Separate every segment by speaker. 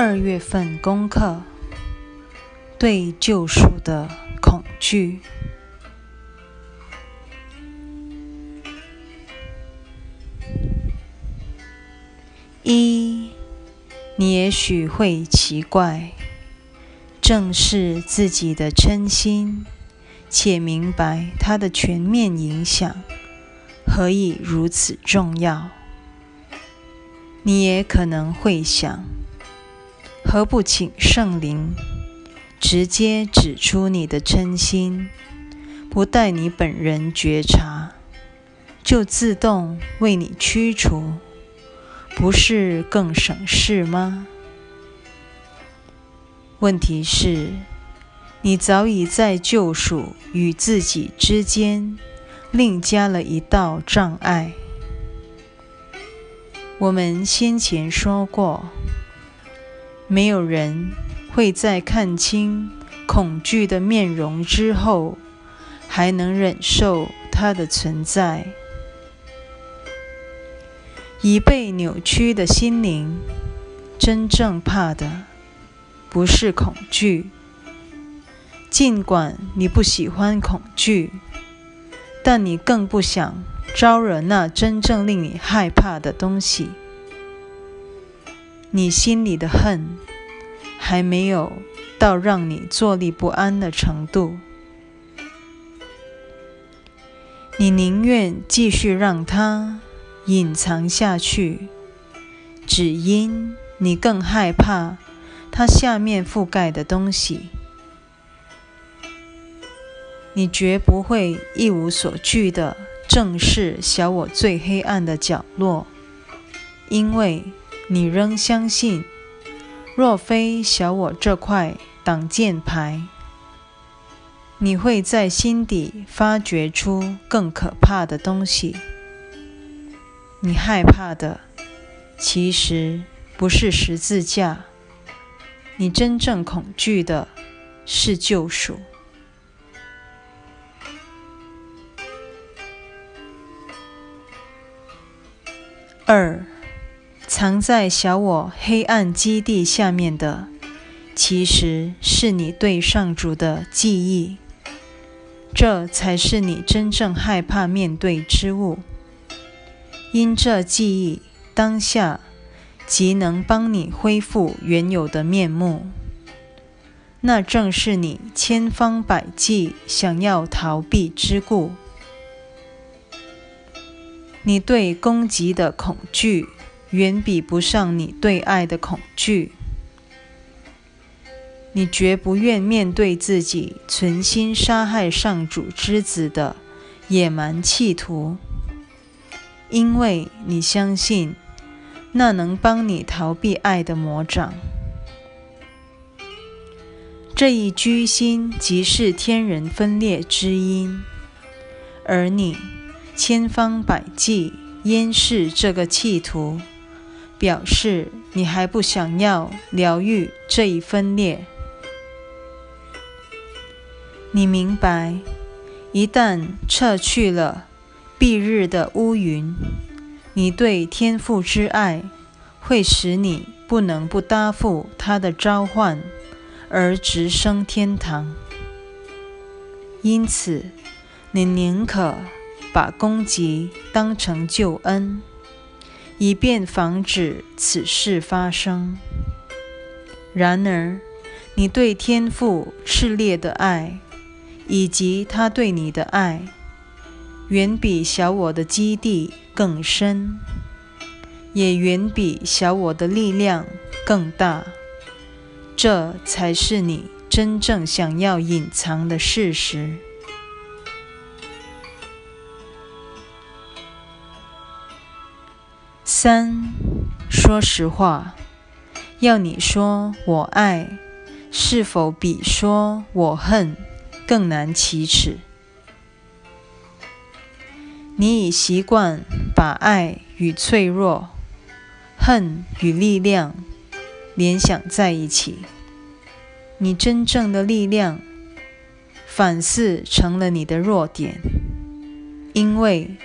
Speaker 1: 二月份功课：对救赎的恐惧。一，你也许会奇怪，正视自己的嗔心，且明白它的全面影响，何以如此重要？你也可能会想。何不请圣灵直接指出你的真心，不待你本人觉察，就自动为你驱除，不是更省事吗？问题是，你早已在救赎与自己之间另加了一道障碍。我们先前说过。没有人会在看清恐惧的面容之后，还能忍受它的存在。已被扭曲的心灵，真正怕的不是恐惧。尽管你不喜欢恐惧，但你更不想招惹那真正令你害怕的东西。你心里的恨还没有到让你坐立不安的程度，你宁愿继续让它隐藏下去，只因你更害怕它下面覆盖的东西。你绝不会一无所惧的正视小我最黑暗的角落，因为。你仍相信，若非小我这块挡箭牌，你会在心底发掘出更可怕的东西。你害怕的，其实不是十字架，你真正恐惧的是救赎。二。藏在小我黑暗基地下面的，其实是你对上主的记忆，这才是你真正害怕面对之物。因这记忆当下即能帮你恢复原有的面目，那正是你千方百计想要逃避之故。你对攻击的恐惧。远比不上你对爱的恐惧。你绝不愿面对自己存心杀害上主之子的野蛮企图，因为你相信那能帮你逃避爱的魔掌。这一居心即是天人分裂之因，而你千方百计掩饰这个企图。表示你还不想要疗愈这一分裂。你明白，一旦撤去了蔽日的乌云，你对天父之爱会使你不能不答复他的召唤而直升天堂。因此，你宁可把攻击当成救恩。以便防止此事发生。然而，你对天父炽烈的爱，以及他对你的爱，远比小我的基地更深，也远比小我的力量更大。这才是你真正想要隐藏的事实。三，说实话，要你说我爱，是否比说我恨更难启齿？你已习惯把爱与脆弱、恨与力量联想在一起。你真正的力量，反似成了你的弱点，因为。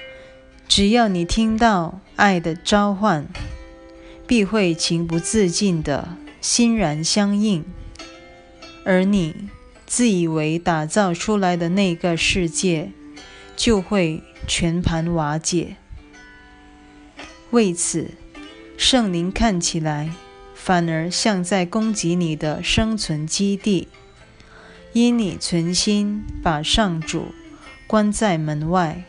Speaker 1: 只要你听到爱的召唤，必会情不自禁地欣然相应，而你自以为打造出来的那个世界就会全盘瓦解。为此，圣灵看起来反而像在攻击你的生存基地，因你存心把上主关在门外。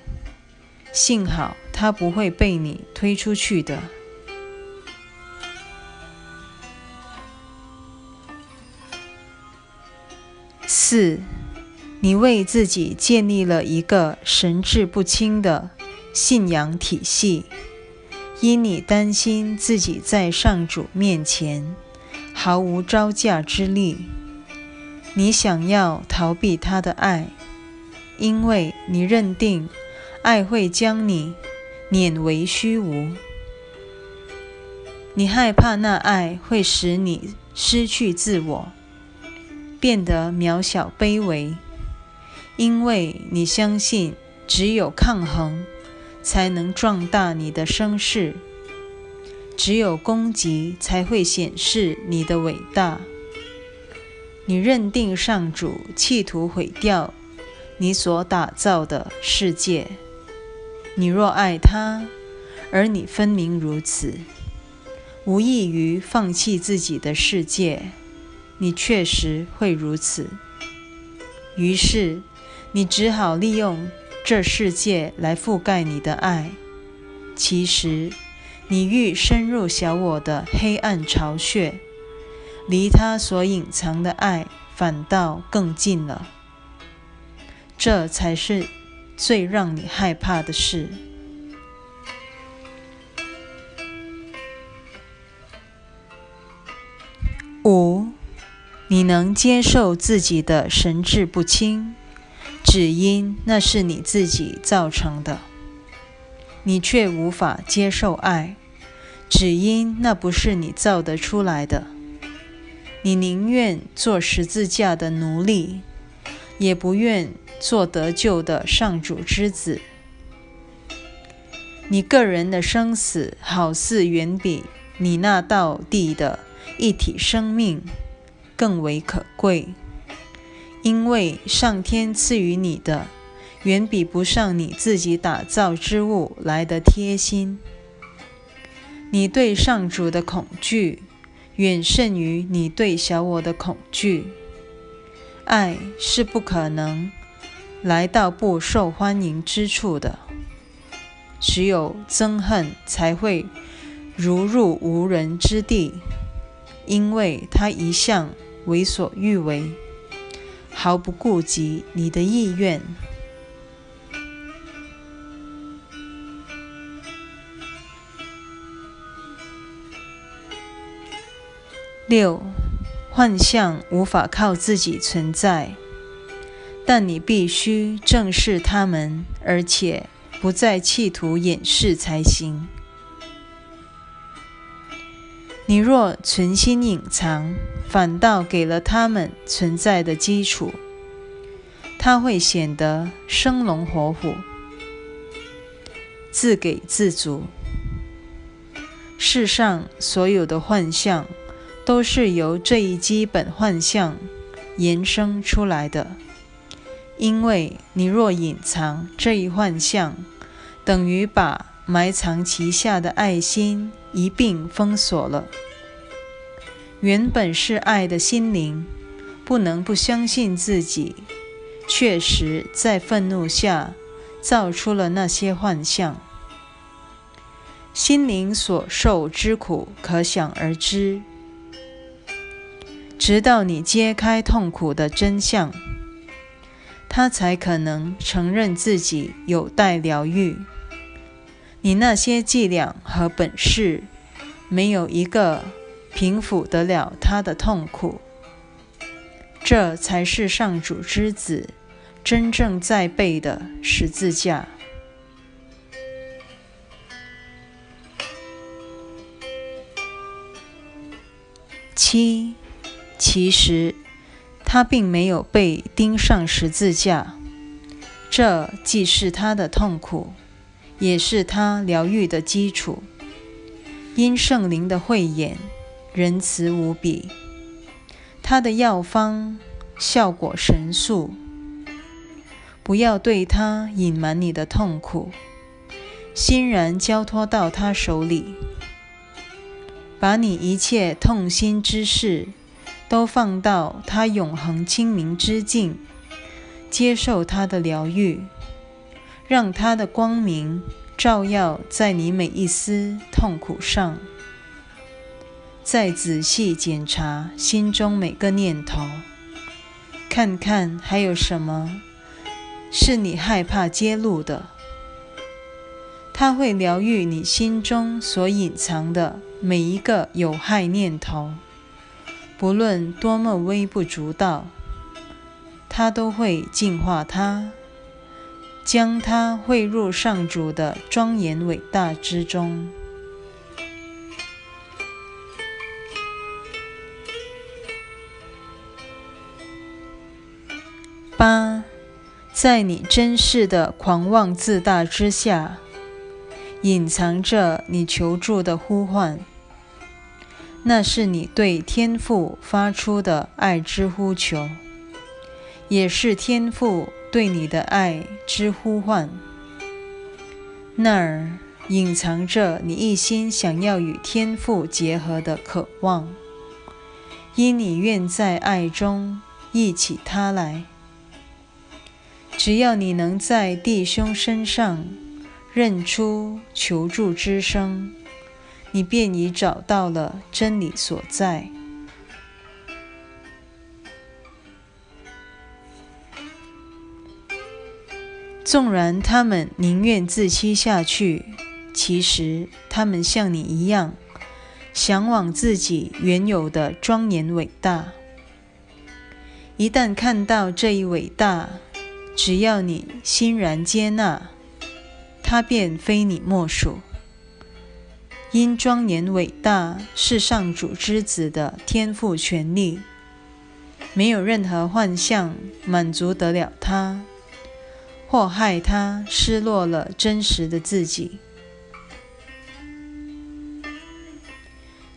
Speaker 1: 幸好他不会被你推出去的。四，你为自己建立了一个神志不清的信仰体系，因你担心自己在上主面前毫无招架之力，你想要逃避他的爱，因为你认定。爱会将你碾为虚无，你害怕那爱会使你失去自我，变得渺小卑微，因为你相信只有抗衡才能壮大你的声势，只有攻击才会显示你的伟大。你认定上主企图毁掉你所打造的世界。你若爱他，而你分明如此，无异于放弃自己的世界。你确实会如此。于是，你只好利用这世界来覆盖你的爱。其实，你欲深入小我的黑暗巢穴，离他所隐藏的爱反倒更近了。这才是。最让你害怕的事。五，你能接受自己的神志不清，只因那是你自己造成的；你却无法接受爱，只因那不是你造得出来的。你宁愿做十字架的奴隶，也不愿。做得救的上主之子，你个人的生死好似远比你那道地的一体生命更为可贵，因为上天赐予你的远比不上你自己打造之物来的贴心。你对上主的恐惧远胜于你对小我的恐惧，爱是不可能。来到不受欢迎之处的，只有憎恨才会如入无人之地，因为他一向为所欲为，毫不顾及你的意愿。六，幻象无法靠自己存在。但你必须正视它们，而且不再企图掩饰才行。你若存心隐藏，反倒给了他们存在的基础，它会显得生龙活虎、自给自足。世上所有的幻象，都是由这一基本幻象延伸出来的。因为你若隐藏这一幻象，等于把埋藏其下的爱心一并封锁了。原本是爱的心灵，不能不相信自己确实在愤怒下造出了那些幻象。心灵所受之苦，可想而知。直到你揭开痛苦的真相。他才可能承认自己有待疗愈。你那些伎俩和本事，没有一个平抚得了他的痛苦。这才是上主之子真正在背的十字架。七，其实。他并没有被钉上十字架，这既是他的痛苦，也是他疗愈的基础。因圣灵的慧眼，仁慈无比，他的药方效果神速。不要对他隐瞒你的痛苦，欣然交托到他手里，把你一切痛心之事都放到他永恒清明之境，接受他的疗愈，让他的光明照耀在你每一丝痛苦上。再仔细检查心中每个念头，看看还有什么是你害怕揭露的。它会疗愈你心中所隐藏的每一个有害念头，不论多么微不足道，它都会净化它，将它汇入上主的庄严伟大之中。八，在你真实的狂妄自大之下，隐藏着你求助的呼唤。那是你对天父发出的爱之呼求，也是天父对你的爱之呼唤。那儿隐藏着你一心想要与天父结合的渴望，因你愿在爱中忆起他来。只要你能在弟兄身上认出求助之声，你便已找到了真理所在。纵然他们宁愿自欺下去，其实他们像你一样，向往自己原有的庄严伟大。一旦看到这一伟大，只要你欣然接纳，他便非你莫属。因庄严伟大是上主之子的天赋权利，没有任何幻象满足得了他，或害他失落了真实的自己。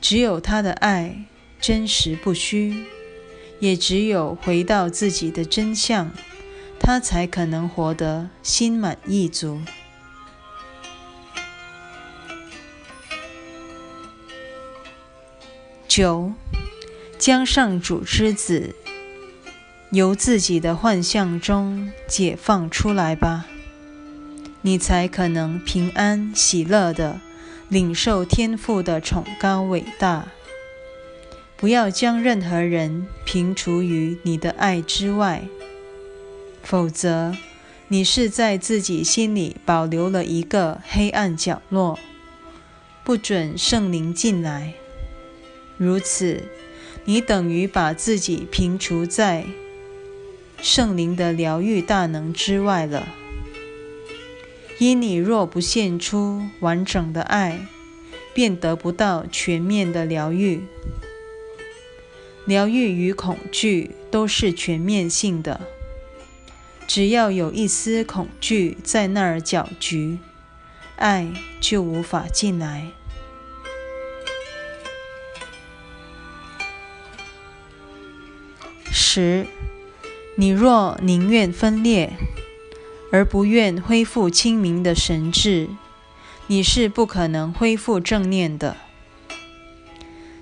Speaker 1: 只有他的爱真实不虚，也只有回到自己的真相。他才可能活得心满意足。九，将上主之子由自己的幻象中解放出来吧，你才可能平安喜乐的领受天赋的崇高伟大。不要将任何人平除于你的爱之外。否则，你是在自己心里保留了一个黑暗角落，不准圣灵进来。如此，你等于把自己平除在圣灵的疗愈大能之外了。因你若不献出完整的爱，便得不到全面的疗愈。疗愈与恐惧都是全面性的。只要有一丝恐惧在那儿搅局，爱就无法进来。十，你若宁愿分裂，而不愿恢复清明的神智，你是不可能恢复正念的。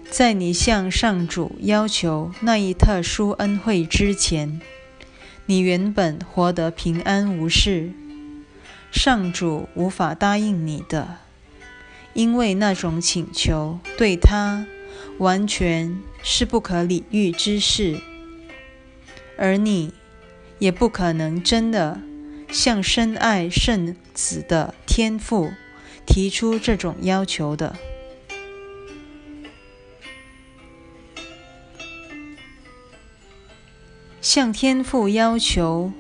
Speaker 1: 在你向上主要求那一特殊恩惠之前。你原本活得平安无事，上主无法答应你的，因为那种请求对他完全是不可理喻之事，而你也不可能真的向深爱圣子的天父提出这种要求的。向天父要求，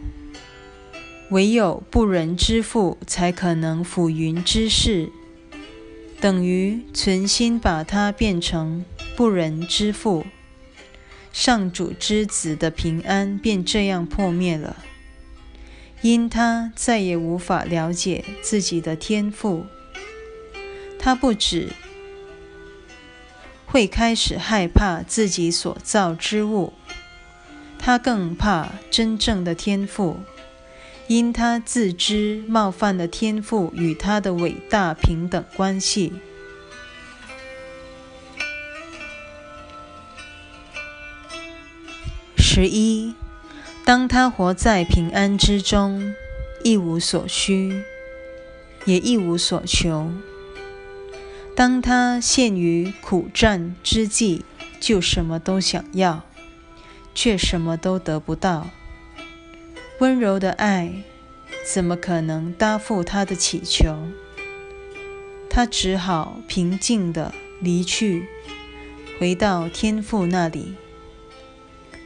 Speaker 1: 唯有不仁之父才可能抚云之事，等于存心把他变成不仁之父。上主之子的平安便这样破灭了，因他再也无法了解自己的天赋。他不止会开始害怕自己所造之物，他更怕真正的天赋，因他自知冒犯的天赋与他的伟大平等关系。十一，当他活在平安之中，一无所需，也一无所求。当他陷于苦战之际，就什么都想要，却什么都得不到。温柔的爱怎么可能答复他的祈求？他只好平静地离去，回到天父那里。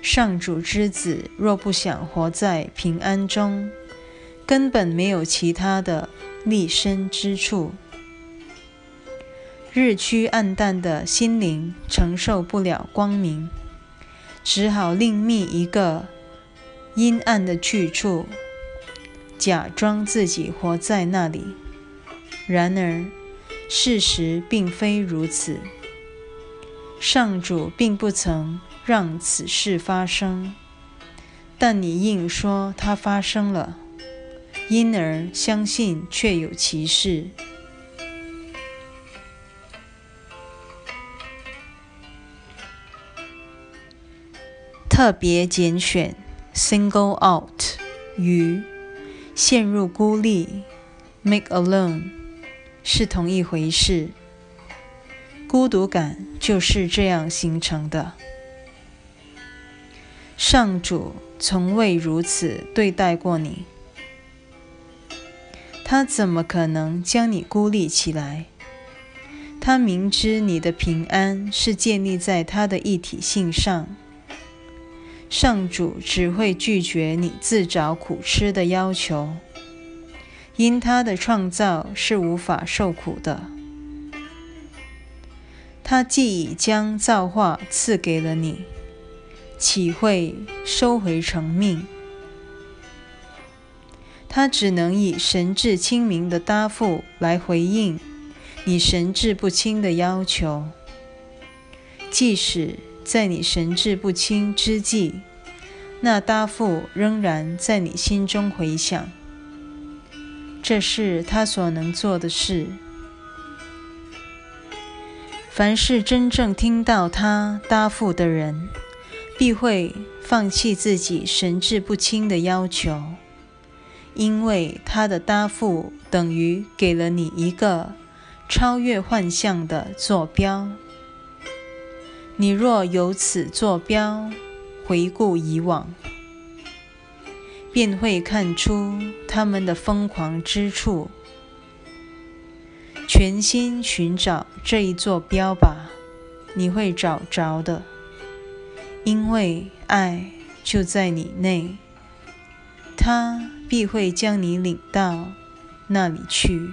Speaker 1: 上主之子若不想活在平安中，根本没有其他的立身之处。日趋暗淡的心灵承受不了光明，只好另觅一个阴暗的去处，假装自己活在那里。然而，事实并非如此。上主并不曾让此事发生，但你硬说它发生了，因而相信确有其事。特别拣选 （single out） 与陷入孤立 （make alone） 是同一回事。孤独感就是这样形成的。上主从未如此对待过你，他怎么可能将你孤立起来？他明知你的平安是建立在他的一体性上。上主只会拒绝你自找苦吃的要求，因他的创造是无法受苦的。他既已将造化赐给了你，岂会收回成命？他只能以神志清明的答复来回应你神志不清的要求，即使。在你神志不清之际，那答复仍然在你心中回响。这是他所能做的事。凡是真正听到他答复的人，必会放弃自己神志不清的要求，因为他的答复等于给了你一个超越幻象的坐标。你若由此坐标回顾以往，便会看出他们的疯狂之处。全心寻找这一坐标吧，你会找着的，因为爱就在你内，他必会将你领到那里去。